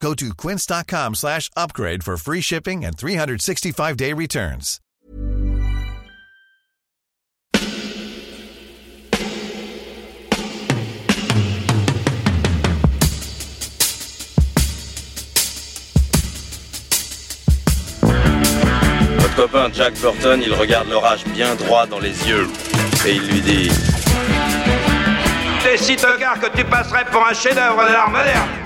Go to quince.com slash upgrade for free shipping and 365-day returns. Votre copain Jack Burton, il regarde l'orage bien droit dans les yeux et il lui dit T'es si tocard que tu passerais pour un chef-d'œuvre de l'art moderne.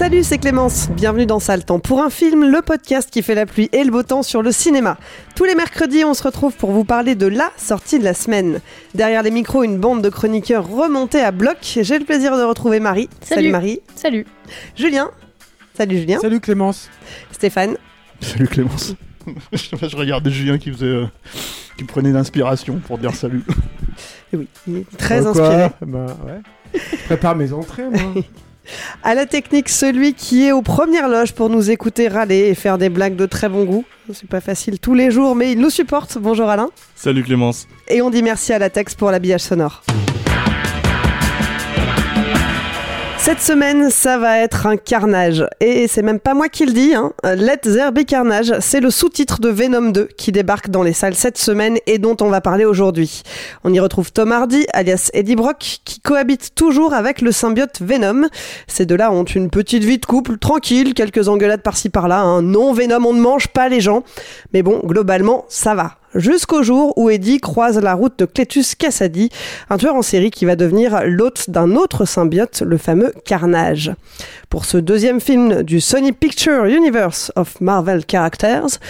Salut, c'est Clémence. Bienvenue dans Sale Temps pour un film, le podcast qui fait la pluie et le beau temps sur le cinéma. Tous les mercredis, on se retrouve pour vous parler de la sortie de la semaine. Derrière les micros, une bande de chroniqueurs remontés à bloc. J'ai le plaisir de retrouver Marie. Salut. Marie. Salut. Julien. Salut Julien. Salut Clémence. Stéphane. Salut Clémence. je regardais Julien qui faisait, euh, qui prenait l'inspiration pour dire salut. Et oui, il est très Euh, quoi inspiré. Bah ouais. Je prépare mes entrées moi. À la technique, celui qui est aux premières loges pour nous écouter râler et faire des blagues de très bon goût. C'est pas facile tous les jours, mais il nous supporte. Bonjour Alain. Salut Clémence. Et on dit merci à la Tex pour l'habillage sonore. Cette semaine, ça va être un carnage. Et c'est même pas moi qui le dis, hein. Let There Carnage, c'est le sous-titre de Venom 2 qui débarque dans les salles cette semaine et dont on va parler aujourd'hui. On y retrouve Tom Hardy, alias Eddie Brock, qui cohabite toujours avec le symbiote Venom. Ces deux-là ont une petite vie de couple, tranquille, quelques engueulades par-ci par-là. hein. Non, Venom, on ne mange pas les gens. Mais bon, globalement, ça va. Jusqu'au jour où Eddie croise la route de Cletus Cassady, un tueur en série qui va devenir l'hôte d'un autre symbiote, le fameux Carnage. Pour ce deuxième film du Sony Picture Universe of Marvel Characters,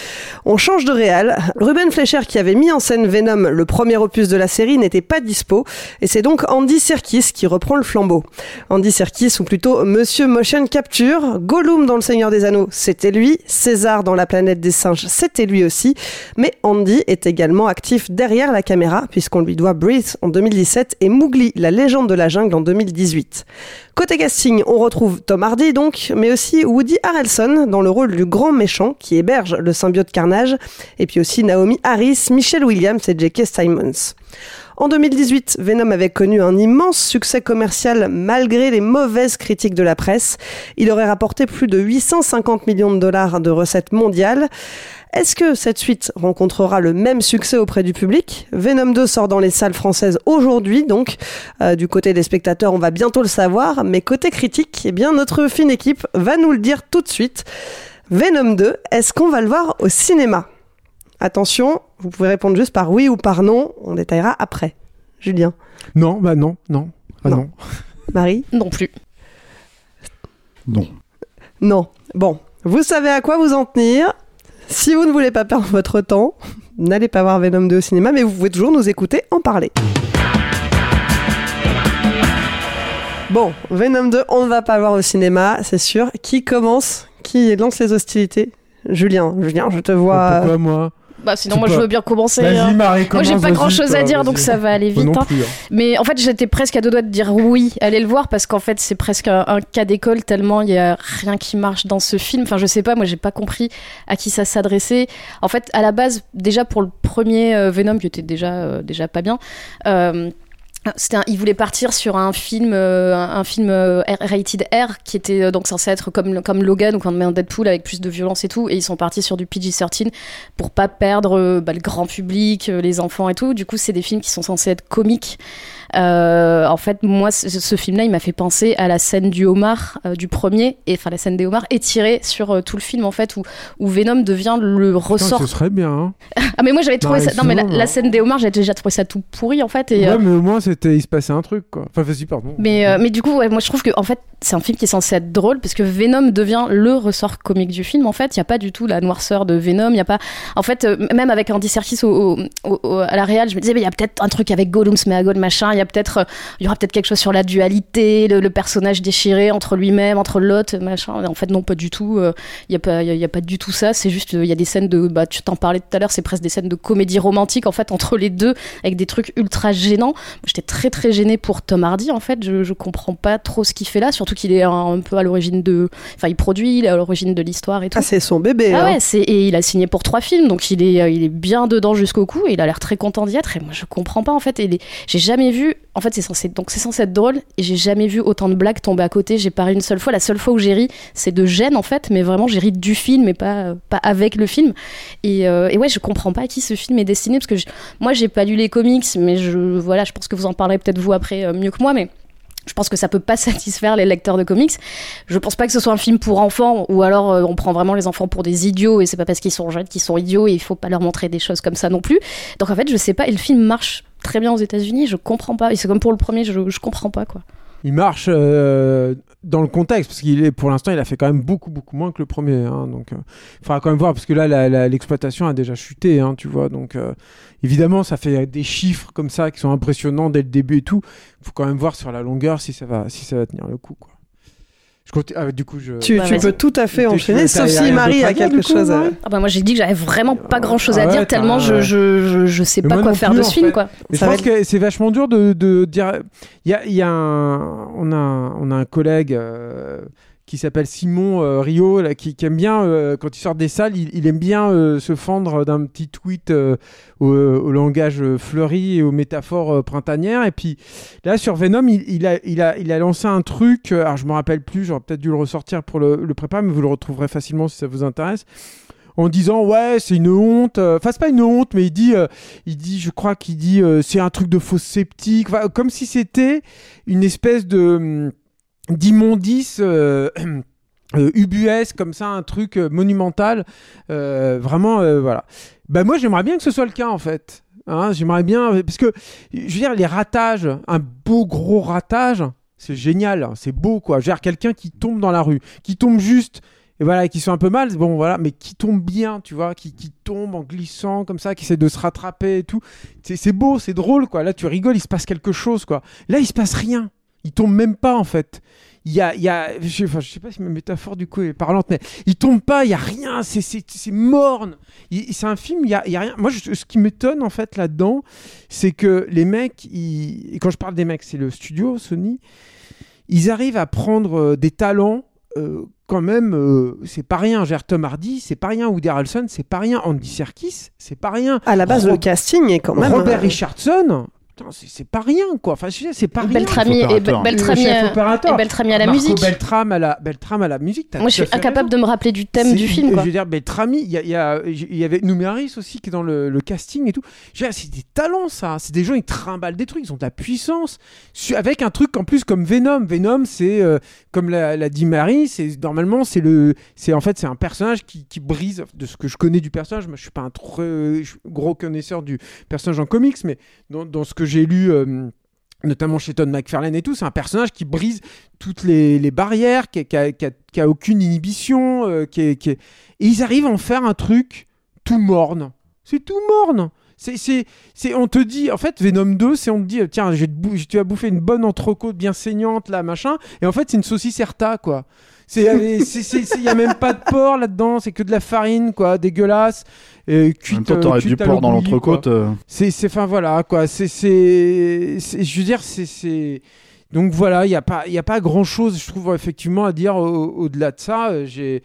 on change de réal. Ruben Fleischer, qui avait mis en scène Venom, le premier opus de la série, n'était pas dispo, et c'est donc Andy Serkis qui reprend le flambeau. Andy Serkis, ou plutôt Monsieur Motion Capture, Gollum dans Le Seigneur des Anneaux, c'était lui, César dans La planète des singes, c'était lui aussi, mais Andy est également actif derrière la caméra, puisqu'on lui doit Breathe en 2017 et Mowgli, la légende de la jungle en 2018. Côté casting, on retrouve Tom Hardy donc, mais aussi Woody Harrelson dans le rôle du grand méchant qui héberge le symbiote Carnage, et puis aussi Naomi Harris, Michelle Williams et J.K. Simons. En 2018, Venom avait connu un immense succès commercial malgré les mauvaises critiques de la presse. Il aurait rapporté plus de 850 millions de dollars de recettes mondiales. Est-ce que cette suite rencontrera le même succès auprès du public? Venom 2 sort dans les salles françaises aujourd'hui, donc euh, du côté des spectateurs, on va bientôt le savoir, mais côté critique, eh bien notre fine équipe va nous le dire tout de suite. Venom 2, est-ce qu'on va le voir au cinéma? Attention, vous pouvez répondre juste par oui ou par non, on détaillera après. Julien, Non, bah non, non. Ah Non. non. Marie Non plus. Non. Non. Bon, vous savez à quoi vous en tenir. Si vous ne voulez pas perdre votre temps, n'allez pas voir Venom 2 au cinéma, mais vous pouvez toujours nous écouter en parler. Bon, Venom 2, on ne va pas voir au cinéma, c'est sûr. Qui commence? Qui lance les hostilités? Julien, Julien, je te vois. Pourquoi moi? Bah sinon moi je veux bien commencer. Hein. Marie, Moi j'ai pas grand chose à dire donc ça va aller vite. hein. plus, hein. Mais en fait j'étais presque à deux doigts de dire oui, allez le voir parce qu'en fait c'est presque un, un cas d'école tellement il y a rien qui marche dans ce film. Enfin je sais pas, moi j'ai pas compris à qui ça s'adressait. En fait à la base déjà pour le premier euh, Venom qui était déjà euh, déjà pas bien. euh, un- il voulait partir sur un film, euh, un, film euh, rated R qui était euh, donc censé être comme, comme Logan ou comme un Deadpool avec plus de violence et tout. Et ils sont partis sur du PG-13 pour pas perdre euh, bah, le grand public, les enfants et tout. Du coup, c'est des films qui sont censés être comiques. Euh, en fait, moi, ce, ce film-là, il m'a fait penser à la scène du homard euh, du premier, et enfin la scène des homards étirée sur euh, tout le film en fait, où, où Venom devient le Putain, ressort. ce serait bien. hein. Ah mais moi j'avais trouvé Non, ça. Non mais la, scène des homards, j'ai déjà trouvé ça tout pourri en fait. Et, Ouais, mais au moins, c'était, il se passait un truc, quoi. Enfin, vas-y, pardon. Mais, mais du coup, ouais, moi je trouve que en fait, c'est un film qui est censé être drôle parce que Venom devient le ressort comique du film. En fait, il n'y a pas du tout la noirceur de Venom. Il y a pas. En fait, même avec Andy Serkis au, au- au- à la réal, je me disais, mais il y a peut-être un truc avec Gollum, Smeagol, machin. Y a peut-être, euh, il y aura peut-être quelque chose sur la dualité, le, le personnage déchiré entre lui-même, entre l'autre, machin. En fait, non, pas du tout. euh, Il y a pas, il y a- il y a pas du tout ça. C'est juste, euh, il y a des scènes de, bah, tu t'en parlais tout à l'heure, c'est presque des scènes de comédie romantique en fait entre les deux, avec des trucs ultra gênants. J'étais très très gênée pour Tom Hardy en fait. Je, je comprends pas trop ce qu'il fait là, surtout qu'il est un, un peu à l'origine de. Enfin, il produit, il est à l'origine de l'histoire et tout. Ah, c'est son bébé. Ah hein. ouais, c'est et il a signé pour trois films, donc il est il est bien dedans jusqu'au cou et il a l'air très content d'y être. Et moi je comprends pas en fait. Et j'ai jamais vu. En fait c'est censé donc c'est censé être drôle et j'ai jamais vu autant de blagues tomber à côté. J'ai ri une seule fois. La seule fois où j'ai ri, c'est de gêne en fait, mais vraiment j'ai ri du film et pas euh, pas avec le film. Et, euh, et ouais, je comprends pas à qui ce film est destiné parce que moi j'ai pas lu les comics, mais je voilà, je pense que vous en parlerez peut-être vous après euh, mieux que moi, mais je pense que ça peut pas satisfaire les lecteurs de comics. Je pense pas que ce soit un film pour enfants ou alors on prend vraiment les enfants pour des idiots et c'est pas parce qu'ils sont jeunes qu'ils sont idiots et il faut pas leur montrer des choses comme ça non plus. Donc en fait, je sais pas et le film marche très bien aux États-Unis, je comprends pas et c'est comme pour le premier, je, je comprends pas quoi. Il marche euh, dans le contexte, parce qu'il est, pour l'instant, il a fait quand même beaucoup, beaucoup moins que le premier. hein, donc, il faudra quand même voir, parce que là, l'exploitation a déjà chuté, hein, tu vois. Donc, euh, évidemment, ça fait des chiffres comme ça qui sont impressionnants dès le début et tout. Il faut quand même voir sur la longueur si ça va, si ça va tenir le coup, quoi. Je continue- ah, du coup, je. Tu, Bah, tu peux tout à fait enchaîner, sauf si Marie a quelque coup, chose à... Ah bah moi j'ai dit que j'avais vraiment pas grand chose à Ah ouais, dire tellement je, je, je, je sais Mais pas quoi faire plus, de ce film fait. quoi. Mais Ça je pense que c'est vachement dur de, de dire. Il y a, il y a un, on a, un- on a un collègue euh, qui s'appelle Simon euh, Rio, là, qui, aime bien euh, quand il sort des salles, il, aime bien euh, se fendre d'un petit tweet au, langage fleuri et aux métaphores printanières. Et puis là sur Venom, il, a, il a, il a lancé un truc. alors je me rappelle plus, j'aurais peut-être dû le ressortir pour le, le préparer, mais vous le retrouverez facilement si ça vous intéresse en disant ouais c'est une honte enfin c'est pas une honte mais il dit il dit je crois qu'il dit c'est un truc de faux sceptique comme si c'était une espèce de hum, d'immondice euh, euh, comme ça un truc euh, monumental euh, vraiment voilà bah moi j'aimerais bien que ce soit le cas en fait Hein, j'aimerais bien parce que je veux dire les ratages un beau gros ratage c'est génial hein, c'est beau quoi je veux dire quelqu'un qui tombe dans la rue qui tombe juste et voilà, qui sont un peu mal, bon voilà, mais qui tombent bien, tu vois, qui, qui tombent en glissant comme ça, qui essaient de se rattraper et tout. C'est c'est beau, c'est drôle, quoi. Là, tu rigoles, il se passe quelque chose, quoi. Là, il se passe rien. Il tombe même pas, en fait. Il y a, il y a je, enfin, je sais pas si ma métaphore du coup est parlante, mais il tombe pas, il y a rien, c'est c'est c'est morne. Il- C'est un film, il y a, il y a rien. Moi, je- ce qui m'étonne en fait là-dedans, c'est que les mecs, ils- et quand je parle des mecs, c'est le studio Sony, ils arrivent à prendre euh, des talents euh, quand même, euh, c'est pas rien. Gère Tom Hardy, c'est pas rien. Woody Harrelson, c'est pas rien. Andy Serkis, c'est pas rien. À la base, le casting est quand même... Robert euh, Richardson, c'est pas rien, quoi. Enfin, c'est pas rien. Beltrami et. Beltrami, et Beltrami à la Marco musique. Beltram à la, Beltram à la musique. Moi je suis incapable raison. de me rappeler du thème du film quoi. Je veux dire, Beltrami, il y, a- il y, y avait Numéris aussi qui est dans le, le casting et tout. Je veux dire, C'est des talents, ça. C'est des gens, ils trimballent des trucs, ils ont de la puissance. Avec un truc en plus comme Venom. Venom, c'est, euh, comme l'a, l'a dit Marie, c'est, normalement, c'est le, c'est en fait, c'est un personnage qui, qui brise, de ce que je connais du personnage. Moi, je suis pas un suis gros connaisseur du personnage en comics, mais dans, dans ce que j'ai lu. euh, notamment chez Todd McFarlane et tout, c'est un personnage qui brise toutes les, barrières, qui, a- qui a, qui a- qui a aucune inhibition, euh, qui et ils arrivent à en faire un truc tout morne. C'est tout morne. C'est, c'est, c'est, on te dit, en fait, Venom 2, c'est on te dit, tiens, bou- tu vas bouffer une bonne entrecôte bien saignante, là, machin, et en fait, c'est une saucisse Erta, quoi. C'est, il c'est, c'est, c'est- y a même pas de porc là-dedans, c'est que de la farine, quoi, dégueulasse, euh, En même cuite, temps, euh, t'aurais cuite du porc dans l'entrecôte. euh, C'est, c'est, enfin voilà, quoi. C'est, c'est, c'est- je veux dire, c'est, c'est. Donc voilà, il n'y a pas, y a pas grand chose, je trouve effectivement à dire au- au-delà de ça. Euh, J'ai,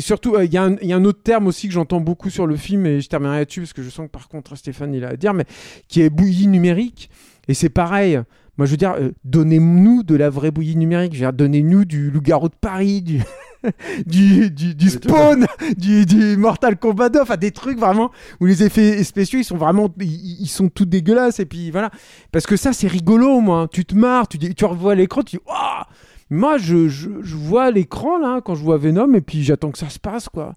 surtout, euh, il y, a un- autre terme aussi que j'entends beaucoup sur le film et je terminerai là-dessus parce que je sens que par contre Stéphane il a à dire, mais qui est bouillie numérique. Et c'est pareil. Moi, je veux dire, euh, donnez-nous de la vraie bouillie numérique. Donnez-nous du loup-garou de Paris, du. du, du, du Spawn, du, du Mortal Kombat 2, enfin des trucs vraiment où les effets spéciaux ils sont vraiment ils, ils sont tout dégueulasses et puis voilà. Parce que ça c'est rigolo moi, tu te marres, tu tu revois l'écran, tu dis moi je, je, je vois l'écran là quand je vois Venom et puis j'attends que ça se passe quoi.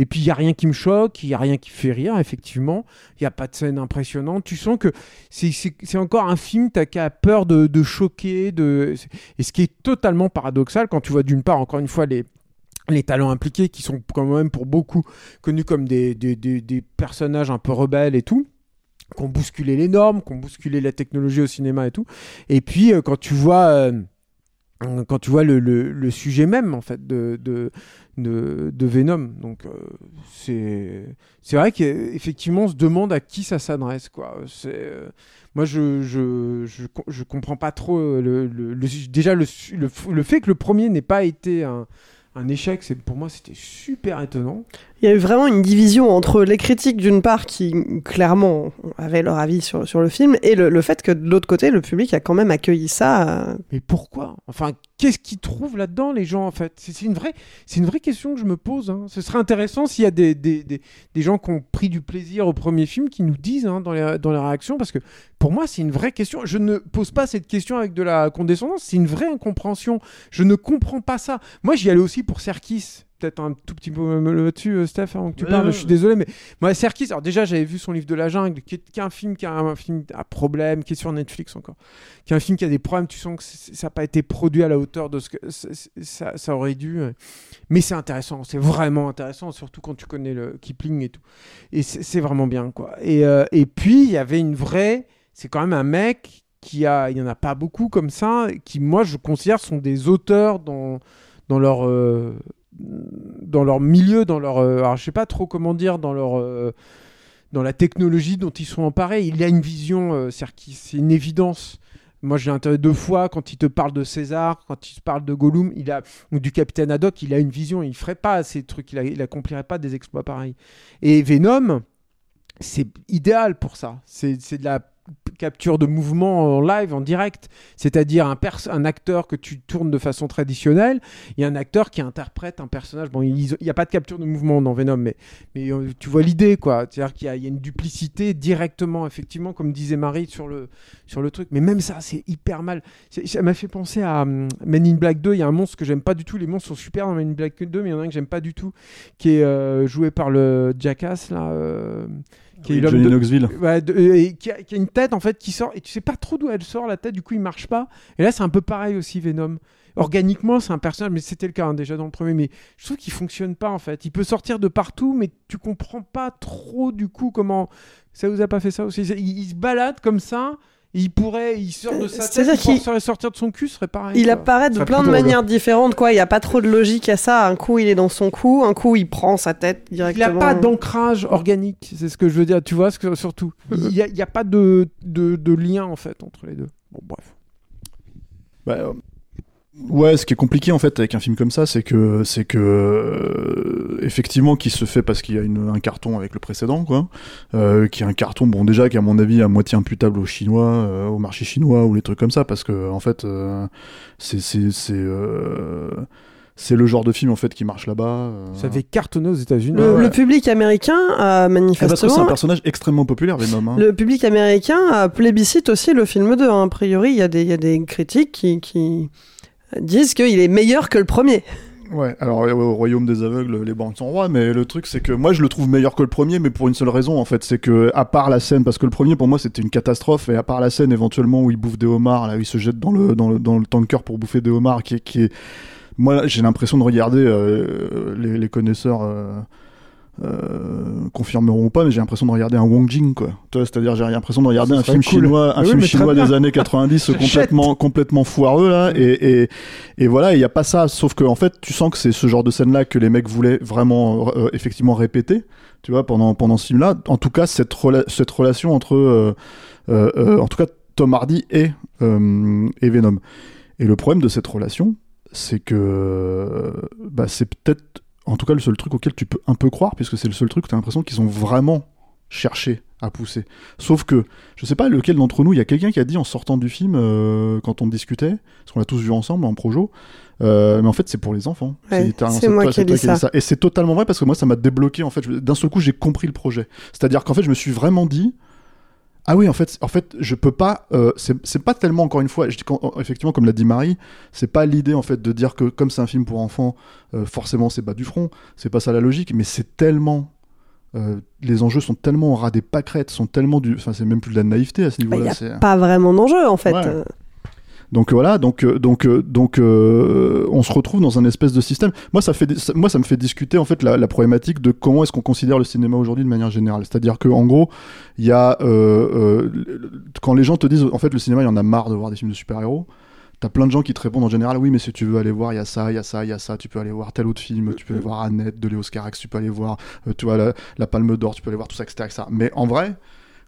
Et puis il y a rien qui me choque, il y a rien qui fait rire effectivement, il y a pas de scène impressionnante, tu sens que c'est encore un film t'as qu'à peur de, de choquer de et ce qui est totalement paradoxal quand tu vois d'une part encore une fois les les talents impliqués qui sont quand même pour beaucoup connus comme des, personnages un peu rebelles et tout qui ont bousculé les normes, qui ont bousculé la technologie au cinéma et tout. Et puis euh, quand tu vois euh, quand tu vois le, sujet même en fait de, Venom, donc euh, c'est vrai qu'effectivement on se demande à qui ça s'adresse quoi. Moi je, je, je, je comprends pas trop le, déjà le, le fait que le premier n'ait pas été un, un échec, c'est pour moi c'était super étonnant. Il y a eu vraiment une division entre les critiques d'une part qui clairement avaient leur avis sur, sur le film et le, fait que de l'autre côté le public a quand même accueilli ça. euh, Mais pourquoi? Enfin, qu'est-ce qu'ils trouvent là-dedans, les gens, en fait? C'est une, vraie, une vraie question que je me pose. hein. Ce serait intéressant s'il y a des, des, des, des gens qui ont pris du plaisir au premier film qui nous disent hein, dans, les, dans les réactions, parce que pour moi, c'est une vraie question. Je ne pose pas cette question avec de la condescendance, c'est une vraie incompréhension. Je ne comprends pas ça. Moi, j'y allais aussi pour Serkis. Peut-être un tout petit peu euh, là-dessus, euh, Steph, avant que tu Ouais, parles. ouais, Je suis ouais. désolé, mais moi, Serkis, alors déjà, j'avais vu son livre de la jungle, qui est, qui est un film qui a un film à problème, qui est sur Netflix encore qui est un film qui a des problèmes, tu sens que ça n'a pas été produit à la hauteur de ce que ça, ça aurait dû. Mais c'est intéressant, c'est vraiment intéressant, surtout quand tu connais le Kipling et tout. Et c'est c'est vraiment bien, quoi. Et, euh, et puis, il y avait une vraie. C'est quand même un mec qui a. Il n'y en a pas beaucoup comme ça, qui, moi, je considère sont des auteurs dans, dans leur. euh, dans leur milieu, dans leur. euh, alors, je sais pas trop comment dire, dans leur. euh, dans la technologie dont ils sont emparés. Il a une vision, euh, c'est une évidence. Moi, j'ai intérêt deux fois quand il te parle de César, quand il te parle de Gollum, il a ou du capitaine Haddock, il a une vision. Il ferait pas ces trucs, il, a- accomplirait pas des exploits pareils. Et Venom, c'est idéal pour ça. C'est de la capture de mouvement en live, en direct. C'est-à-dire un, un acteur que tu tournes de façon traditionnelle et un acteur qui interprète un personnage. Bon, il n'y a pas de capture de mouvement dans Venom, mais, mais euh, tu vois l'idée, quoi. C'est-à-dire qu'il y, a- une duplicité directement, effectivement, comme disait Marie sur le, sur le truc. Mais même ça, c'est hyper mal. Ça m'a fait penser à hum, Men in Black 2. Il y a un monstre que j'aime pas du tout. Les monstres sont super dans Men in Black 2, mais il y en a un que j'aime pas du tout, qui est euh, joué par le Jackass, là. euh, qui est Oui, l'homme Johnny de- Knoxville. Ouais, de- euh, et qui, a, qui a une tête en fait qui sort et tu sais pas trop d'où elle sort la tête du coup il marche pas. Et là c'est un peu pareil aussi Venom. Organiquement c'est un personnage mais c'était le cas hein, déjà dans le premier mais je trouve qu'il fonctionne pas en fait. Il peut sortir de partout mais tu comprends pas trop du coup comment ça vous a pas fait ça aussi. Il, il se balade comme ça il pourrait il sort de sa tête il pourrait sortir de son cul ce serait pareil Il quoi. apparaît de plein de manières différentes, quoi. Il n'y a pas trop de logique à ça. Un coup, il est dans son cou, un coup, il prend sa tête Il n'y a directement. pas d'ancrage organique, c'est ce que je veux dire, tu vois, ce que, surtout. Il n'y a, il y a pas de, de, de lien, en fait, entre les deux. Bon, bref. Bah, euh, ouais, ce qui est compliqué en fait avec un film comme ça, c'est que c'est que euh, effectivement qui se fait parce qu'il y a une- un carton avec le précédent, quoi, euh, qui est un carton bon déjà qui à mon avis à moitié imputable aux Chinois, euh, au marché chinois ou les trucs comme ça, parce que en fait euh, c'est c'est c'est c'est le genre de film en fait qui marche là-bas. euh. Ça avait cartonné aux États-Unis. Le, Ouais. le public américain a Eh, parce que c'est un manifestement. personnage extrêmement populaire, Venom. Hein. Le public américain a plébiscite aussi le film 2. hein. A priori, il y, a des- il y a des critiques qui, qui disent qu'il est meilleur que le premier. Ouais, alors ouais, au royaume des aveugles, les banques sont rois, mais le truc c'est que moi je le trouve meilleur que le premier, mais pour une seule raison en fait, c'est que à part la scène, parce que le premier pour moi c'était une catastrophe, et à part la scène éventuellement où il bouffe des homards, là où il se jette dans le dans le, dans le tanker pour bouffer des homards, qui qui est... moi j'ai l'impression de regarder euh, les, les connaisseurs. euh, euh, confirmeront ou pas, mais j'ai l'impression de regarder un Wong Jing, quoi. C'est-à-dire, j'ai l'impression de regarder un film cool. chinois, un Ah oui, film chinois des années 90 J'achète. complètement, complètement foireux, là, et, et, et voilà, il n'y a pas ça, sauf que en fait, tu sens que c'est ce genre de scène-là que les mecs voulaient vraiment, euh, effectivement, répéter, tu vois, pendant, pendant ce film-là. En tout cas, cette, rela- cette relation entre, euh, en tout cas, Tom Hardy et, et Venom. Et le problème de cette relation, c'est que bah, c'est peut-être, en tout cas, le seul truc auquel tu peux un peu croire, puisque c'est le seul truc où tu as l'impression qu'ils ont vraiment cherché à pousser. Sauf que, je sais pas lequel d'entre nous, il y a quelqu'un qui a dit en sortant du film, euh, quand on discutait, parce qu'on l'a tous vu ensemble en projo, euh, mais en fait c'est pour les enfants. Ouais, c'est moi toi- qui ai dit ça. Et c'est totalement vrai parce que moi ça m'a débloqué en fait. D'un seul coup j'ai compris le projet. C'est-à-dire qu'en fait je me suis vraiment dit, ah oui, en fait, en fait, je peux pas. euh, c'est pas tellement encore une fois. Je dis quand- effectivement, comme l'a dit Marie, c'est pas l'idée en fait de dire que comme c'est un film pour enfants, euh, forcément c'est bas du front. C'est pas ça la logique, mais c'est tellement. euh, les enjeux sont tellement au ras des pâquerettes, sont tellement du. Enfin, c'est même plus de la naïveté à ce Bah, Il niveau-là. n'y a pas vraiment d'enjeu en fait. Ouais. Donc euh, voilà, donc euh, donc euh, donc on se retrouve dans un espèce de système. Moi ça me fait discuter en fait la, problématique de comment est-ce qu'on considère le cinéma aujourd'hui de manière générale. C'est-à-dire que en gros, y a quand les gens te disent en fait le cinéma il y en a marre de voir des films de super-héros. T'as plein de gens qui te répondent en général oui mais si tu veux aller voir il y a ça, il y a ça, il y a ça, tu peux aller voir tel autre film, tu peux aller voir Annette de Léo Scarax, tu peux aller voir tu la, Palme d'Or, tu peux aller voir tout ça etc. Mais en vrai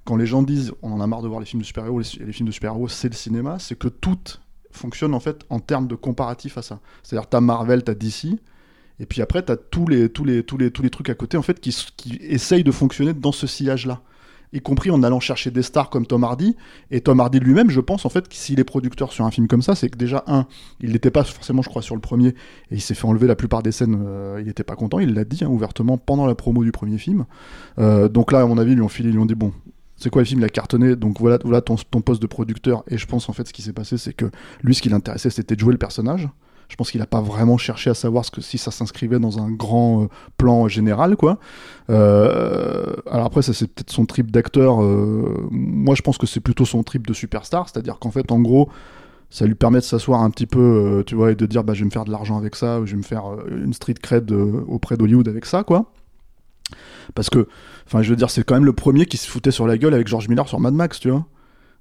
quand les gens disent on en a marre de voir les films de super-héros, les, films de super-héros c'est le cinéma, c'est que tout fonctionne en fait en termes de comparatif à ça. C'est-à-dire t'as Marvel, t'as DC, et puis après t'as tous les tous les tous les tous les trucs à côté en fait qui, qui essayent de fonctionner dans ce sillage-là. Y compris en allant chercher des stars comme Tom Hardy. Et Tom Hardy lui-même, je pense en fait que s'il est producteur sur un film comme ça, c'est que déjà un, il n'était pas forcément, je crois, sur le premier, et il s'est fait enlever la plupart des scènes. euh, il n'était pas content. Il l'a dit hein, ouvertement pendant la promo du premier film. Euh, donc là, à mon avis, ils lui ont filé, ils lui ont dit bon, c'est quoi le film Il a cartonné, donc voilà, voilà ton, ton poste de producteur. Et je pense en fait ce qui s'est passé, c'est que lui, ce qui l'intéressait, c'était de jouer le personnage. Je pense qu'il n'a pas vraiment cherché à savoir si ça s'inscrivait dans un grand euh, plan général, quoi. Euh, alors après, ça c'est peut-être son trip d'acteur. euh, moi, je pense que c'est plutôt son trip de superstar, c'est-à-dire qu'en fait, en gros, ça lui permet de s'asseoir un petit peu, tu vois, et de dire, bah, je vais me faire de l'argent avec ça, ou je vais me faire une street cred auprès d'Hollywood avec ça, quoi. Parce que, enfin, je veux dire, c'est quand même le premier qui se foutait sur la gueule avec George Miller sur Mad Max, tu vois.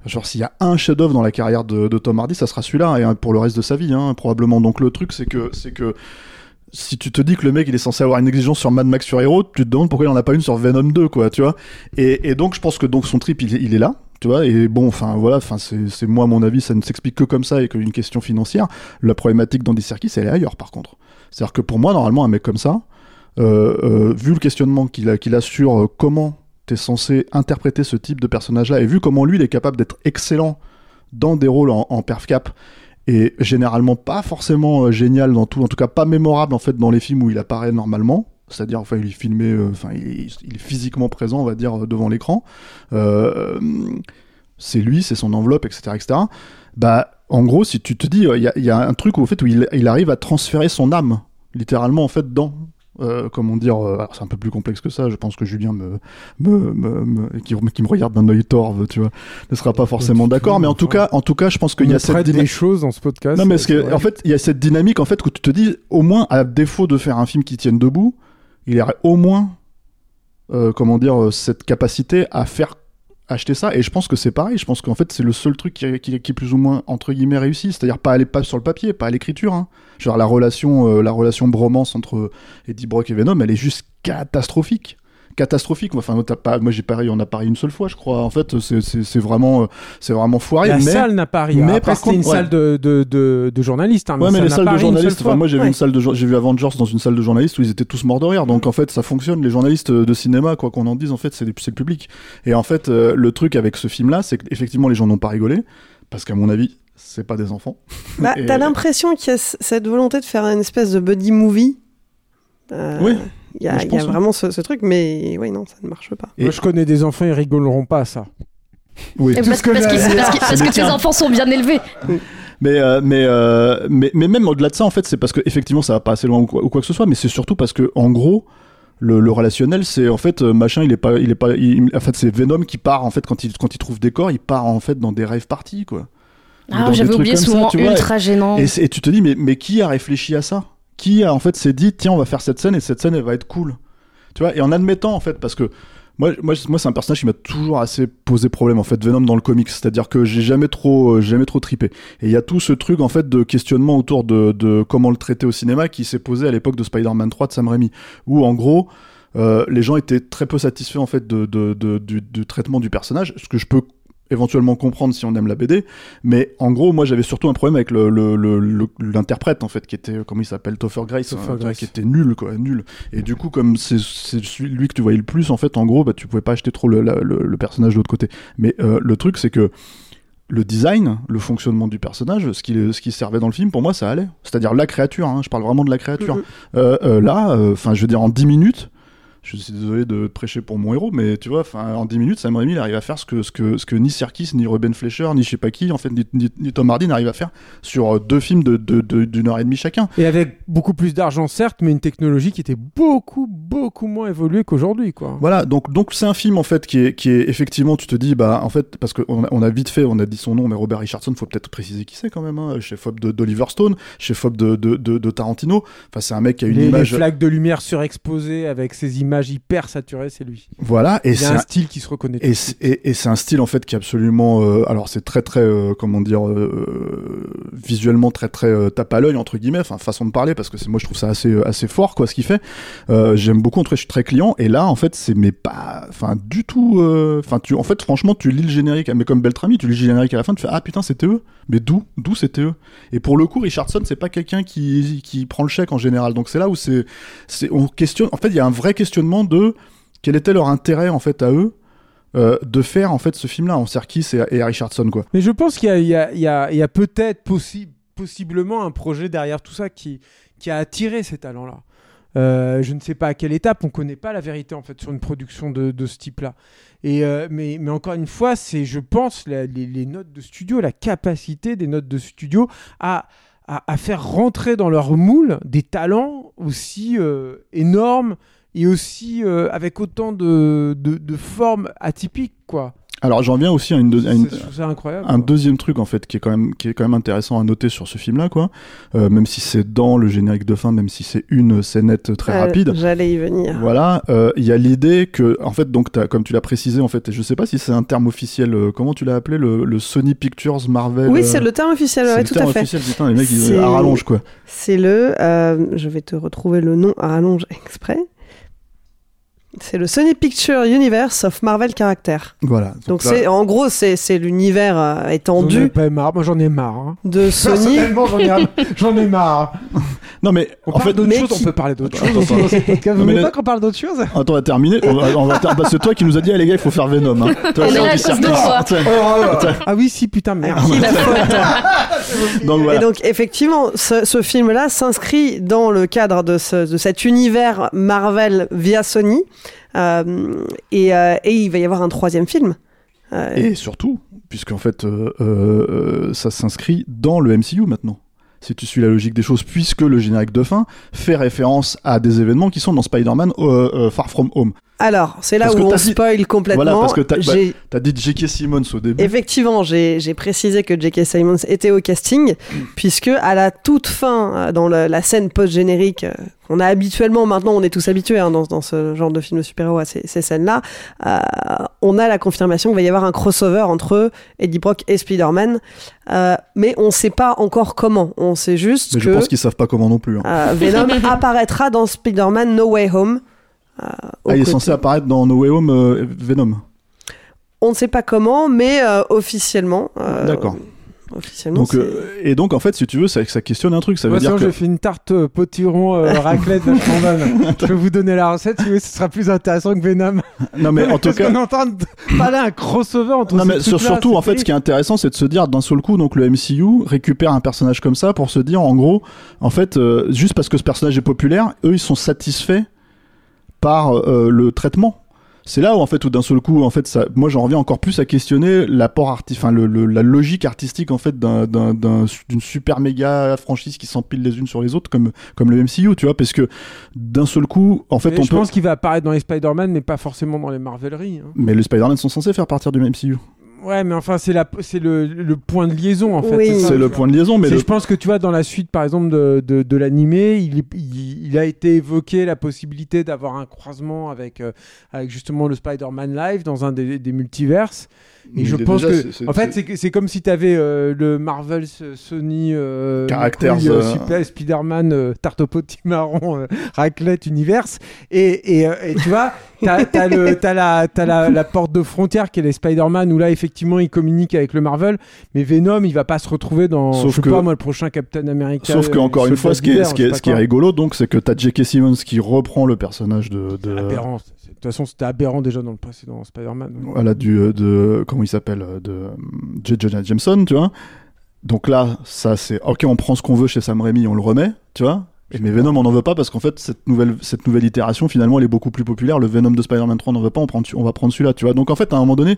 Genre, s'il y a un chef-d'œuvre dans la carrière de, Tom Hardy, ça sera celui-là, et hein, pour le reste de sa vie, hein, probablement. Donc, le truc, c'est que, c'est que, si tu te dis que le mec il est censé avoir une exigence sur Mad Max sur Hero, tu te demandes pourquoi il en a pas une sur Venom 2, quoi, tu vois. Et, donc, je pense que donc son trip, il, est- là. Tu vois, et bon, enfin voilà, c'est c'est moi à mon avis, ça ne s'explique que comme ça et qu'une question financière. La problématique dans des circuits, elle est ailleurs par contre. C'est-à-dire que pour moi, normalement, un mec comme ça, vu le questionnement qu'il a, sur euh, comment t'es censé interpréter ce type de personnage-là, et vu comment lui, il est capable d'être excellent dans des rôles en, en perf cap, et généralement pas forcément euh, génial dans tout, en tout cas pas mémorable en fait dans les films où il apparaît normalement. C'est-à-dire, enfin, il est filmé, euh, enfin, il, est- physiquement présent, on va dire, euh, devant l'écran. Euh, c'est lui, c'est son enveloppe, etc., etc. Bah, en gros, si tu te dis, euh, il y, a- un truc où, fait, où il, il arrive à transférer son âme, littéralement, en fait, dans. Euh, comment dire, euh, c'est un peu plus complexe que ça. Je pense que Julien me, me, me- me- qui, qui me regarde d'un œil torve, tu vois, ne sera pas forcément d'accord. Mais en tout cas, en tout cas, je pense qu'il y a cette des choses dans ce podcast. Non, mais parce que, en fait, il y a cette dynamique, en fait, que tu te dis, au moins, à défaut de faire un film qui tienne debout, il y aurait au moins, euh, comment dire, cette capacité à faire acheter ça. Et je pense que c'est pareil. Je pense qu'en fait, c'est le seul truc qui, qui- qui est plus ou moins, entre guillemets, réussi. C'est-à-dire pas aller pas sur le papier, pas à l'écriture. Hein. Genre, la relation, euh, la relation bromance entre Eddie Brock et Venom, elle est juste catastrophique. Catastrophique. Enfin, pas, moi, j'ai parié, on a parié une seule fois, je crois. En fait, c'est- c'est c'est vraiment, euh, c'est vraiment foiré. La mais... salle n'a pas ri. mais Après, par c'était une contre, ouais. salle de, de, de, de journalistes. hein, Ouais, mais les salles de une journalistes, enfin, moi j'ai vu une salle de jour- j'ai vu Avengers dans une salle de journalistes où ils étaient tous morts de rire. Donc en fait, ça fonctionne. Les journalistes de cinéma, quoi qu'on en dise, en fait, c'est c'est le public. Et en fait, euh, le truc avec ce film-là, c'est qu'effectivement les gens n'ont pas rigolé parce qu'à mon avis, c'est pas des enfants. Bah, Et- t'as l'impression qu'il y a cette volonté de faire une espèce de buddy movie. Euh, Oui. Il y a, y oui. vraiment ce, ce truc, mais oui, non, ça ne marche pas. Et- Moi, je connais des enfants, ils rigoleront pas à ça. Oui. Parce ce que parce dire, parce que tes tiens. enfants sont bien élevés. Mais, euh, mais, euh, mais, mais même au-delà de ça, en fait, c'est parce que effectivement, ça va pas assez loin ou quoi, ou quoi que ce soit, mais c'est surtout parce que, en gros, le, le relationnel, c'est en fait euh, machin, il est pas, il est pas, il- en fait, c'est Venom qui part en fait quand il quand il trouve des corps, il part en fait dans des rêves parties quoi. Ah, j'avais oublié ce moment ultra gênant. Et, et tu te dis, mais, mais qui a réfléchi à ça? Qui en fait s'est dit, tiens, on va faire cette scène et cette scène, elle va être cool. Tu vois, et en admettant en fait, parce que moi, moi, moi c'est un personnage qui m'a toujours assez posé problème en fait, Venom dans le comics. C'est-à-dire que j'ai jamais trop, euh, jamais trop tripé. Et il y a tout ce truc en fait de questionnement autour de, comment le traiter au cinéma qui s'est posé à l'époque de Spider-Man 3 de Sam Raimi, où en gros. euh, les gens étaient très peu satisfaits en fait de- du, du traitement du personnage, ce que je peux éventuellement comprendre si on aime la BD. Mais en gros, moi, j'avais surtout un problème avec le, le- le- le- l'interprète, en fait, qui était, comment il s'appelle, Topher Grace, Topher hein, Grace. qui était nul, quoi, nul. Et du coup, comme c'est lui que tu voyais le plus, en fait, en gros, bah, tu pouvais pas acheter trop le, personnage de l'autre côté. Mais euh, le truc, c'est que le design, le fonctionnement du personnage, ce qui, ce qui servait dans le film, pour moi, ça allait. C'est-à-dire la créature, hein, je parle vraiment de la créature. Mhm. Euh, euh, là, enfin, je veux dire, en 10 minutes, je suis désolé de prêcher pour mon héros, mais tu vois, en 10 minutes, Sam Raimi, il arrive à faire ce que, ce que, ce que ni Serkis, ni Ruben Fleischer, ni je sais pas qui, en fait, ni, ni- ni Tom Hardy n'arrive à faire sur euh, deux films de, de, de- d'une heure et demie chacun. Et avec beaucoup plus d'argent, certes, mais une technologie qui était beaucoup, beaucoup moins évoluée qu'aujourd'hui, quoi. Voilà, donc donc c'est un film en fait qui est qui est effectivement tu te dis bah en fait parce qu'on a, on a vite fait on a dit son nom mais Robert Richardson faut peut-être préciser qui c'est quand même hein, chef op de d'Oliver Stone chef op de, de, Tarantino enfin c'est un mec qui a une les, les image flaques de lumière surexposées avec ces images hyper saturées, c'est lui. voilà et c'est un un- style qui se reconnaît. et c'est- un style en fait qui est absolument euh, alors c'est très très euh, comment dire euh, visuellement très très tape à l'œil entre guillemets enfin façon de parler parce que c'est moi je trouve ça assez assez fort quoi ce qu'il fait j'aime beaucoup en tout cas je suis très client et là en fait c'est mais pas enfin du tout enfin tu en fait franchement tu lis le générique mais comme Beltrami tu lis le générique à la fin tu fais ah putain c'était eux mais d'où d'où c'était eux? Et pour le coup Richardson c'est pas quelqu'un qui qui prend le chèque en général donc c'est là où c'est c'est on questionne en fait il y a un vrai questionnement de quel était leur intérêt en fait à eux euh, de faire en fait ce film-là en Serkis et, et Richardson quoi. Mais je pense qu'il y a, a- a- a peut-être possi- possiblement un projet derrière tout ça qui, qui a attiré ces talents-là. Euh, je ne sais pas à quelle étape, on connaît pas la vérité en fait sur une production de, de ce type-là. Et euh, mais, mais encore une fois, c'est, je pense, les, notes de studio, la capacité des notes de studio à, à, faire rentrer dans leur moule des talents aussi énormes et aussi euh, avec autant de, de, de formes atypiques, quoi. Alors j'en viens aussi à, une, à incroyable. un deuxième truc en fait qui est quand même qui est quand même intéressant à noter sur ce film-là quoi. Euh, même si c'est dans le générique de fin, même si c'est une scénette très Euh, rapide. J'allais y venir. Voilà, euh, il y a l'idée que, en fait, donc, t'as- comme tu l'as précisé, en fait, et je sais pas si c'est un terme officiel, euh, comment tu l'as appelé, le, le Sony Pictures Marvel. Oui, euh, c'est le terme officiel, c'est ouais, le tout terme à fait. officiel, putain, les mecs, ils à rallonge, quoi. C'est le. euh, je vais te retrouver le nom à rallonge exprès. C'est le Sony Picture Universe of Marvel Character. Voilà. Donc, là- c'est en gros c'est c'est l'univers euh, J'en ai étendu pas marre. Moi, j'en ai marre. hein. de Sony. Personnellement, j'en ai, j'en ai marre. Non, mais, On en fait, d'autre mais chose, qui- on peut parler d'autre Attends, chose aussi attends. dans ce podcast. Vous voulez là- pas qu'on parle d'autre chose? Attends, on va terminer. On va, on va ter- bah, c'est toi qui nous a dit, ah, les gars, il faut faire Venom. Hein. Toi, On est c'est là à anti- cause de Serkis. toi. Attends. Ah oui, si, putain, merde. Qui la faute Donc voilà. Et donc effectivement, ce, ce film-là s'inscrit dans le cadre de, ce- de cet univers Marvel via Sony, Euh, et, euh, et il va y avoir un troisième film. Euh, Et surtout, puisqu'en fait, euh, euh, euh, ça s'inscrit dans le MCU maintenant. Si tu suis la logique des choses, puisque le générique de fin fait référence à des événements qui sont dans Spider-Man euh, euh, Far From Home. Alors, c'est là Parce où on dit- spoil complètement. Voilà, parce que t'as- bah, J'ai- T'as dit J.K. Simmons au début. Effectivement, j'ai j'ai précisé que J.K. Simons était au casting, puisque à la toute fin, euh, dans le- la scène post-générique, euh, qu'on a habituellement, maintenant on est tous habitués hein, dans, dans ce genre de film de super-héros à ces, ces scènes-là, euh, on a la confirmation qu'il va y avoir un crossover entre Eddie Brock et Spider-Man, euh, mais on sait pas encore comment. On sait juste Mais que je pense qu'ils savent pas comment non plus. hein. euh, Venom apparaîtra dans Spider-Man No Way Home. Euh, Ah, il est censé apparaître dans No Way Home euh, Venom. On ne sait pas comment, mais euh, officiellement. euh, D'accord. Officiellement, Donc, euh, et donc, en fait, si tu veux, ça, ça questionne un truc. Ça veut Moi, dire sinon, que. je fais une tarte euh, potiron euh, raclette vachement bonne. Je vais vous donner la recette, si vous voulez, ce sera plus intéressant que Venom. Non, mais en tout cas. qu'on est en train de parler un crossover entre Non ces mais sur- surtout en fait ce qui est intéressant c'est de se dire d'un seul coup donc le MCU récupère un personnage comme ça pour se dire en gros en fait euh, juste parce que ce personnage est populaire eux ils sont satisfaits par euh, le traitement c'est là où en fait où d'un seul coup en fait ça moi j'en reviens encore plus à questionner l'apport arti enfin le, le- la logique artistique en fait d'un d'un- d'un- d'une super méga franchise qui s'empile les unes sur les autres comme comme le MCU tu vois parce que d'un seul coup en fait Mais on je peut pense qu'il va apparaître dans les Spider-Man, mais pas forcément dans les Marveleries. hein. mais les Spider-Man sont censés faire partir du MCU Ouais, mais enfin, c'est la- c'est le, le point de liaison, en fait. Oui. c'est le point de liaison mais C'est- le- Je pense que tu vois, dans la suite, par exemple, de, de, de l'animé, il, il, il a été évoqué la possibilité d'avoir un croisement avec, euh, avec justement le Spider-Man Live dans un des, des multiverses. Et Mais je pense déjà- que, en fait, c'est comme si tu avais le Marvel euh, Sony euh, Caractères, couille, euh, euh, Spider-Man euh, tarte au potimarron euh, raclette universe et, et, euh, et tu vois T'as t'as la, t'as la, la porte de frontière qui est les Spider-Man où là effectivement il communique avec le Marvel, mais Venom il va pas se retrouver dans Sauf je sais que- pas moi le prochain Captain America. Sauf que euh, encore une fois, ce qui est, d'hiver, ce qui est, je sais ce qui est pas quoi. rigolo, donc, c'est que t'as J.K. Simmons qui reprend le personnage de, de De toute façon c'était aberrant déjà dans le précédent Spider-Man. voilà du euh, de comment il s'appelle euh, de J. Jonah Jameson, tu vois. Donc là, ça c'est ok, on prend ce qu'on veut chez Sam Raimi, on le remet, tu vois. Mais Venom, on n'en veut pas parce qu'en fait, cette nouvelle, cette nouvelle itération, finalement, elle est beaucoup plus populaire. Le Venom de Spider-Man 3, on n'en veut pas, on, prend, on va prendre celui-là, tu vois. Donc en fait, à un moment donné,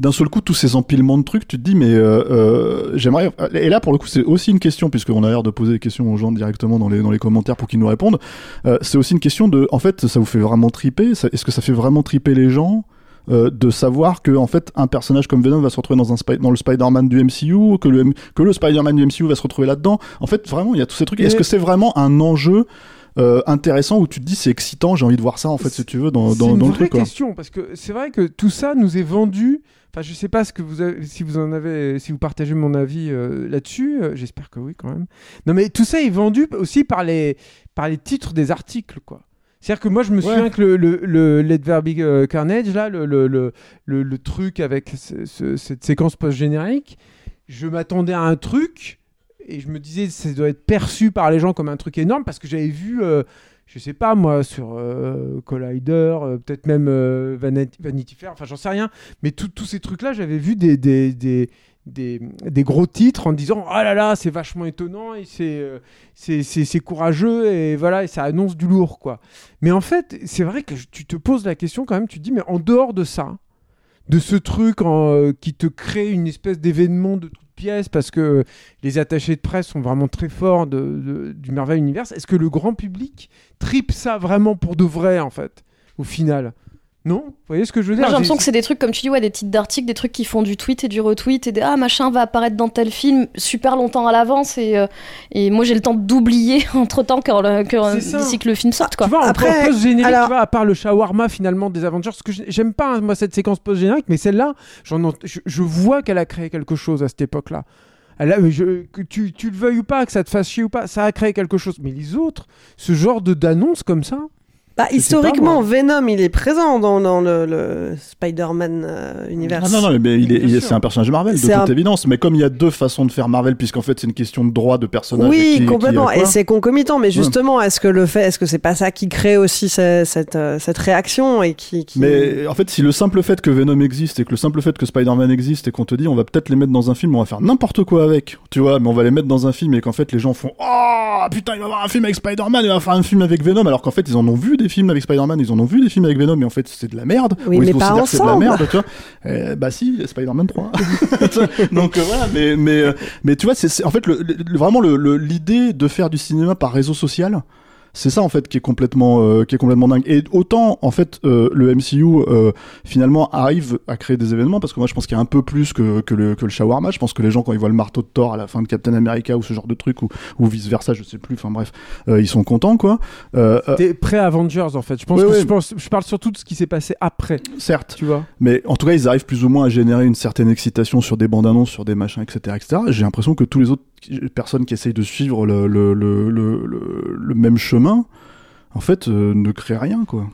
d'un seul coup, tous ces empilements de trucs, tu te dis, mais euh, euh, j'aimerais. Et là, pour le coup, c'est aussi une question, puisqu'on a l'air de poser des questions aux gens directement dans les, dans les commentaires pour qu'ils nous répondent. Euh, c'est aussi une question de, en fait, ça vous fait vraiment triper Est-ce que ça fait vraiment triper les gens euh, de savoir que en fait un personnage comme Venom va se retrouver dans un dans le Spider-Man du MCU que le M- que le Spider-Man du MCU va se retrouver là-dedans? En fait vraiment il y a tous ces trucs est-ce que c'est vraiment un enjeu euh, intéressant où tu te dis c'est excitant j'ai envie de voir ça en fait si tu veux dans, C'est dans, une dans le truc quoi? question parce que c'est vrai que tout ça nous est vendu. Enfin, je sais pas ce que vous avez, si vous en avez, si vous partagez mon avis euh, là-dessus. euh, J'espère que oui, quand même. Non, mais tout ça est vendu aussi par les, par les titres des articles, quoi. C'est-à-dire que moi, je me souviens que le, le, le Let There Be euh, Carnage, là, le, le, le, le, le truc avec ce- ce- cette séquence post-générique, je m'attendais à un truc et je me disais, ça doit être perçu par les gens comme un truc énorme parce que j'avais vu. Je sais pas moi, sur euh, Collider, euh, peut-être même euh, Vanity, Fair, enfin j'en sais rien, mais tous ces trucs-là, j'avais vu des, gros titres en disant Ah là là, c'est vachement étonnant et c'est courageux et voilà, et ça annonce du lourd quoi. Mais en fait, c'est vrai que tu te poses la question quand même, tu te dis Mais en dehors de ça, de ce truc euh, qui te crée une espèce d'événement de toute pièce parce que les attachés de presse sont vraiment très forts du Marvel Universe. Est-ce que le grand public tripe ça vraiment pour de vrai en fait au final? Non Vous voyez ce que je veux dire j'ai l'impression que c'est des trucs, comme tu dis, ouais, des titres d'articles, des trucs qui font du tweet et du retweet, et des ah, machin va apparaître dans tel film super longtemps à l'avance, et, euh, et moi j'ai le temps d'oublier entre temps que, que- C'est ça. d'ici que le film sorte, quoi. Tu vois, Après, en post-générique, alors- tu vois, à part le shawarma finalement des Avengers, parce que j'ai- j'aime pas hein, moi cette séquence post-générique, mais celle-là, j'en ent- je, je vois qu'elle a créé quelque chose à cette époque-là. Je- que tu, tu le veuilles ou pas, que ça te fasse chier ou pas, ça a créé quelque chose. Mais les autres, ce genre de d'annonce comme ça, Bah, Je sais pas, historiquement. Venom, il est présent dans, dans le, le Spider-Man euh, univers. Ah non, non, mais il est, il c'est un personnage Marvel, de toute un- évidence. Mais comme il y a deux façons de faire Marvel, puisqu'en fait c'est une question de droit de personnage. Oui, qui- complètement. et c'est concomitant. Mais justement, est-ce que le fait, est-ce que c'est pas ça qui crée aussi ce- cette, euh, cette réaction et qui, qui... Mais en fait, si le simple fait que Venom existe et que le simple fait que Spider-Man existe et qu'on te dit on va peut-être les mettre dans un film, on va faire n'importe quoi avec, tu vois, mais on va les mettre dans un film et qu'en fait les gens font Oh putain, il va y avoir un film avec Spider-Man, il va faire un film avec Venom, alors qu'en fait ils en ont vu des films avec Spider-Man, ils en ont vu des films avec Venom, mais en fait c'est de la merde. Oui, ou ils mais pas que c'est de la ensemble. merde, tu vois. Euh, bah si, Spider-Man 3. Donc euh, voilà, mais, mais, euh, mais tu vois, c'est c'est- en fait le, le- vraiment l'idée de faire du cinéma par réseau social. C'est ça en fait qui est complètement euh, qui est complètement dingue. Et autant en fait euh, le MCU euh, finalement arrive à créer des événements parce que moi je pense qu'il y a un peu plus que, que le que le shawarma. Je pense que les gens quand ils voient le marteau de Thor à la fin de Captain America ou ce genre de truc ou, ou vice versa, je sais plus. Enfin bref, ils sont contents quoi. T'es pré-Avengers en fait. Je pense Ouais, que ouais. je, pense, je parle surtout de ce qui s'est passé après, certes, tu vois. mais en tout cas ils arrivent plus ou moins à générer une certaine excitation sur des bandes annonces, sur des machins, etc., etc. J'ai l'impression que tous les autres personnes qui essayent de suivre le le le le, même chemin, en fait, euh, ne créent rien quoi.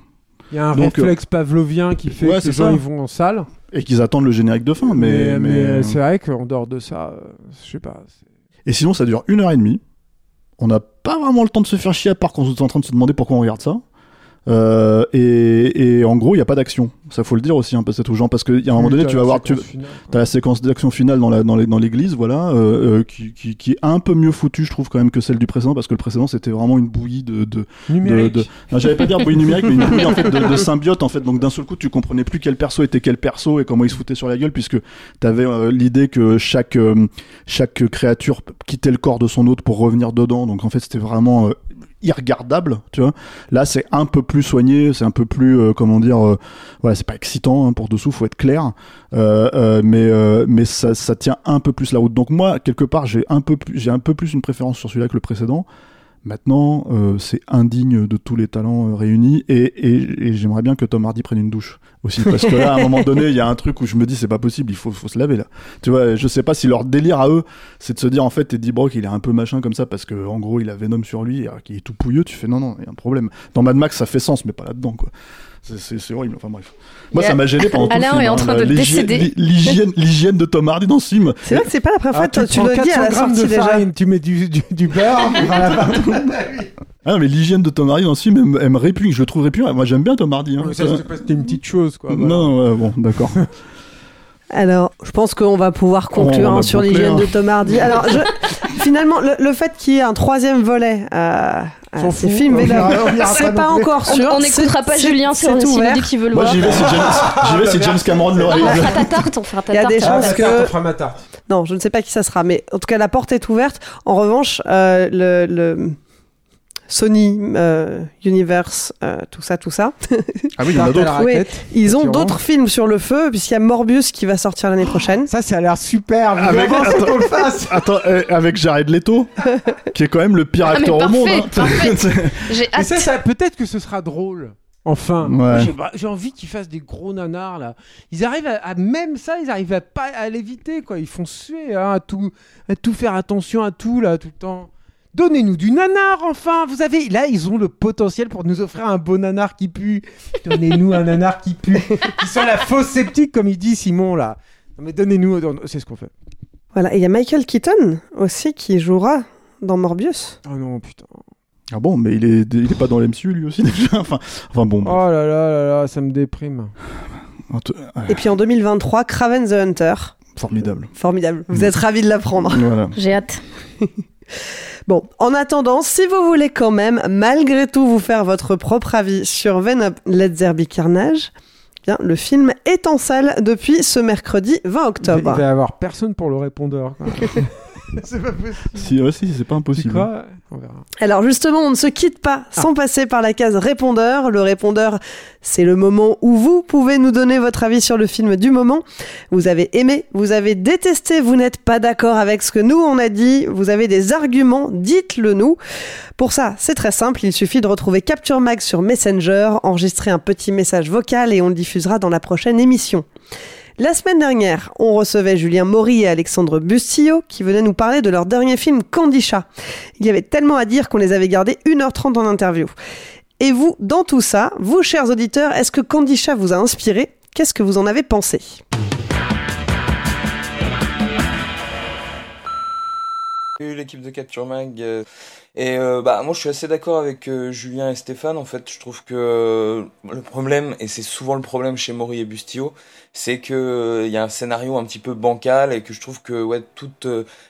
Il y a un Donc, réflexe pavlovien qui fait ouais, que les gens ils vont en salle. Et qu'ils attendent le générique de fin, mais, mais, mais, euh, c'est vrai qu'en dehors de ça, euh, je sais pas. Et sinon, ça dure une heure et demie. On n'a pas vraiment le temps de se faire chier à part qu'on est en train de se demander pourquoi on regarde ça. Euh, et, et en gros, il n'y a pas d'action. Ça faut le dire aussi, hein, peut-être aux gens, parce qu'il y a un moment donné, tu vas voir, tu as la séquence d'action finale dans la dans les- dans l'église, voilà, euh, euh, qui, qui, qui est un peu mieux foutue, je trouve quand même que celle du précédent, parce que le précédent c'était vraiment une bouillie de, de, Numérique. de- non, j'allais pas dire bouillie numérique, mais une bouillie en fait de, de symbiote en fait. Donc d'un seul coup, tu comprenais plus quel perso était quel perso et comment il se foutait sur la gueule, puisque t'avais euh, l'idée que chaque euh, chaque créature quittait le corps de son hôte pour revenir dedans. Donc en fait, c'était vraiment euh, irregardable, tu vois. Là, c'est un peu plus soigné, c'est un peu plus euh, comment dire, euh, voilà, c'est pas excitant hein, pour dessous, faut être clair, Euh, euh, mais euh, mais ça, ça tient un peu plus la route. Donc moi, quelque part, j'ai un peu j'ai un peu plus une préférence sur celui-là que le précédent. Maintenant, euh, c'est indigne de tous les talents euh, réunis et, et, et j'aimerais bien que Tom Hardy prenne une douche aussi parce que là, à un moment donné, il y a un truc où je me dis c'est pas possible, il faut, faut se laver là. Tu vois, je sais pas si leur délire à eux, c'est de se dire en fait Eddie Brock il est un peu machin comme ça parce que en gros il a Venom sur lui, qu'il est tout pouilleux. Tu fais non non, il y a un problème. Dans Mad Max ça fait sens, mais pas là-dedans quoi. C'est- horrible. Enfin bref. Moi, ça m'a gêné pendant tout le Alain film. est en hein, train de l'hygiène- décéder. L'hygiène, de Tom Hardy dans ce film. C'est vrai que c'est pas la première fois Ah, que tu, prends le dis à 400 la sortie de déjà. farine, tu mets du, du, du beurre. voilà. Ah non, mais l'hygiène de Tom Hardy dans ce film, elle, me- elle me répugne. Je le trouve répugnant. Moi, j'aime bien Tom Hardy. hein. Ça, c'était une petite chose, quoi. voilà. Non, bon, d'accord. Alors, je pense qu'on va pouvoir conclure On va hein, sur l'hygiène hein. de Tom Hardy. Alors, je- finalement, le, le fait qu'il y ait un troisième volet à, à S'en fout, films, c'est pas encore On- sûr. On n'écoutera pas Julien si on nous dit qu'il veut le Moi, voir. j'y vais si James, j'y vais si James Cameron le Non, on fera ta tarte, on fera ta Il y a tarte. des Ah, chances ma que- tarte, on fera ma tarte. Non, je ne sais pas qui ça sera, mais en tout cas, la porte est ouverte. En revanche, euh, le, le Sony euh, Universe, euh, tout ça, tout ça, Ah oui, il y en a d'autres. Oui, ils ont d'autres films sur le feu, puisqu'il y a Morbius qui va sortir l'année prochaine. Ça, ça a l'air super. Je Avec- veux attends. qu'on le fasse. Attends, euh, avec Jared Leto, qui est quand même le pire Ah, acteur au monde. hein. J'ai Mais hâte. ça, ça peut-être que ce sera drôle. Enfin, Ouais. J'ai j'ai envie qu'ils fassent des gros nanars là. Ils arrivent à, à- même ça, ils arrivent à pas à l'éviter quoi. Ils font suer hein, à tout, à tout faire attention à tout là tout le temps. Donnez-nous du nanar enfin. Vous avez là, ils ont le potentiel pour nous offrir un beau nanar qui pue. Donnez-nous un nanar qui pue, qui sent la fausse sceptique comme il dit Simon là. Non, mais donnez-nous, c'est ce qu'on fait. Voilà, et il y a Michael Keaton aussi qui jouera dans Morbius. Oh non putain. Ah bon, mais il est, il est pas dans l'MCU lui aussi déjà. Enfin, enfin bon. Oh là là là là, ça me déprime. ouais, Et puis en 2023, Craven the Hunter. formidable. Formidable. Vous êtes ravis de l'apprendre. Voilà. J'ai hâte. Bon, en attendant, si vous voulez quand même, malgré tout, vous faire votre propre avis sur Venom Let There Be Carnage, eh bien, le film est en salle depuis ce mercredi 20 Il va- il octobre. va y avoir personne pour le répondeur. c'est pas possible. Si, ouais, si, c'est pas Tu impossible. crois On verra. Alors justement, on ne se quitte pas sans passer par la case répondeur. Le répondeur, c'est le moment où vous pouvez nous donner votre avis sur le film du moment. Vous avez aimé, vous avez détesté, vous n'êtes pas d'accord avec ce que nous on a dit, vous avez des arguments, dites-le nous. Pour ça, c'est très simple, il suffit de retrouver Capture Mag sur Messenger, enregistrer un petit message vocal et on le diffusera dans la prochaine émission. La semaine dernière, on recevait Julien Maury et Alexandre Bustillo qui venaient nous parler de leur dernier film Candy. Il y avait tellement à dire qu'on les avait gardés 1h30 en interview. Et vous, dans tout ça, vous, chers auditeurs, est-ce que Candy vous a inspiré? Qu'est-ce que vous en avez pensé? L'équipe de Capture Mag. Et euh, bah moi je suis assez d'accord avec euh, Julien et Stéphane. En fait, je trouve que euh, le problème et c'est souvent le problème chez Maury et Bustillo, c'est que il y a un scénario un petit peu bancal et que je trouve que ouais toute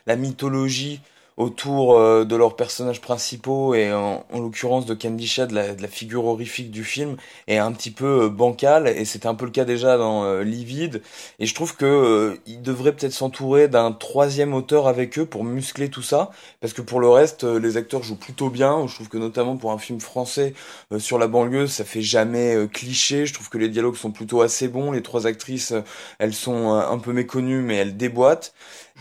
la mythologie autour euh, de leurs personnages principaux et en, en l'occurrence de Candy Chat, de la, de la figure horrifique du film, est un petit peu euh, bancale et c'était un peu le cas déjà dans euh, Livide. Et je trouve que euh, ils devraient peut-être s'entourer d'un troisième auteur avec eux pour muscler tout ça, parce que pour le reste, euh, les acteurs jouent plutôt bien. Je trouve que notamment pour un film français euh, sur la banlieue, ça fait jamais cliché. Je trouve que les dialogues sont plutôt assez bons. Les trois actrices, elles sont un peu méconnues, mais elles déboîtent.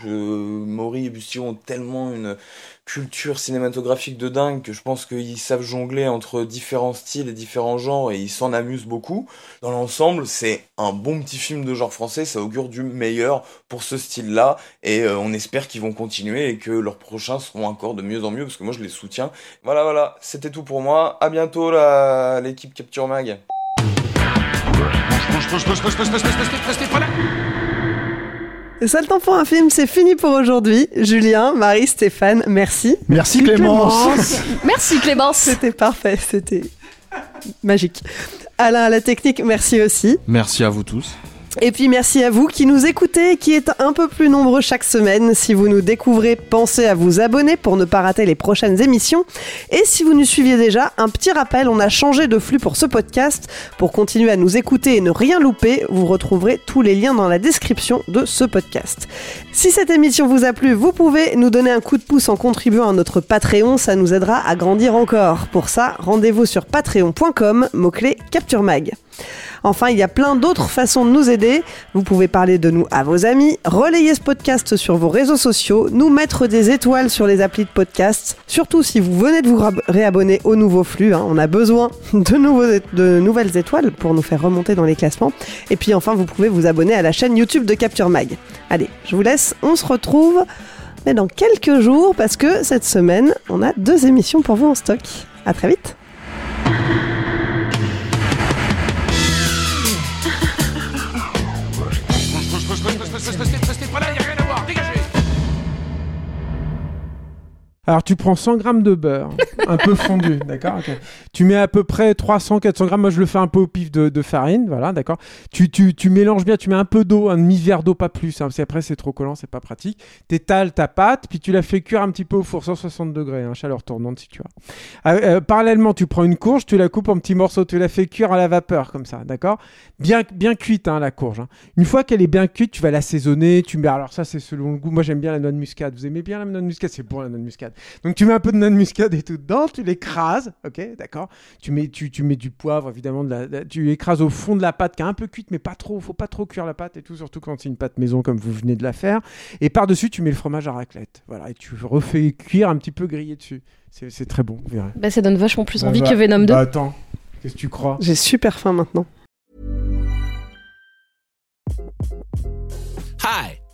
Maury et Bustillo ont tellement une culture cinématographique de dingue que je pense qu'ils savent jongler entre différents styles et différents genres et ils s'en amusent beaucoup. Dans l'ensemble, c'est un bon petit film de genre français, ça augure du meilleur pour ce style-là et euh, on espère qu'ils vont continuer et que leurs prochains seront encore de mieux en mieux parce que moi je les soutiens. Voilà, voilà, c'était tout pour moi. À bientôt l'équipe Capture Mag. Ça le temps pour un film, c'est fini pour aujourd'hui. Julien, Marie, Stéphane, merci. Merci Clémence. Merci Clémence. C'était parfait, c'était magique. Alain à la technique, merci aussi. Merci à vous tous. Et puis merci à vous qui nous écoutez, qui êtes un peu plus nombreux chaque semaine. Si vous nous découvrez, pensez à vous abonner pour ne pas rater les prochaines émissions. Et si vous nous suiviez déjà, un petit rappel, on a changé de flux pour ce podcast. Pour continuer à nous écouter et ne rien louper, vous retrouverez tous les liens dans la description de ce podcast. Si cette émission vous a plu, vous pouvez nous donner un coup de pouce en contribuant à notre Patreon, ça nous aidera à grandir encore. Pour ça, rendez-vous sur patreon.com, mot-clé Capture Mag. Enfin, il y a plein d'autres façons de nous aider. Vous pouvez parler de nous à vos amis, relayer ce podcast sur vos réseaux sociaux, nous mettre des étoiles sur les applis de podcast. Surtout si vous venez de vous réabonner au nouveau flux, hein. on a besoin de, de nouvelles étoiles pour nous faire remonter dans les classements. Et puis enfin, vous pouvez vous abonner à la chaîne YouTube de Capture Mag. Allez, je vous laisse, on se retrouve mais dans quelques jours parce que cette semaine, on a deux émissions pour vous en stock. À très vite. Alors tu prends 100 grammes de beurre, un peu fondu, d'accord. Tu mets à peu près 300-400 grammes, moi je le fais un peu au pif de, de farine, voilà, d'accord tu, tu, tu mélanges bien, tu mets un peu d'eau, un demi-verre d'eau, pas plus, hein, parce qu'après c'est trop collant, c'est pas pratique. T'étales ta pâte, puis tu la fais cuire un petit peu au four, 160 degrés, hein, chaleur tournante si tu as. Euh, euh, parallèlement, tu prends une courge, tu la coupes en petits morceaux, tu la fais cuire à la vapeur, comme ça, d'accord bien, bien cuite, hein, la courge. hein. Une fois qu'elle est bien cuite, tu vas l'assaisonner, tu mets, alors ça c'est selon le goût, moi j'aime bien la noix de muscade, vous aimez bien la noix de muscade? C'est bon la noix de muscade. Donc tu mets un peu de noix de muscade et tout dedans, tu l'écrases, ok, d'accord tu mets, tu, tu mets du poivre, évidemment, de la, de- tu écrases au fond de la pâte qui est un peu cuite, mais pas trop, faut pas trop cuire la pâte et tout, surtout quand c'est une pâte maison comme vous venez de la faire. Et par-dessus, tu mets le fromage à raclette, voilà, et tu refais cuire un petit peu grillé dessus. C'est c'est très bon, vous verrez. Bah, ça donne vachement plus Bah, envie bah, que Venom 2. Bah attends, qu'est-ce que tu crois? J'ai super faim maintenant. Hi,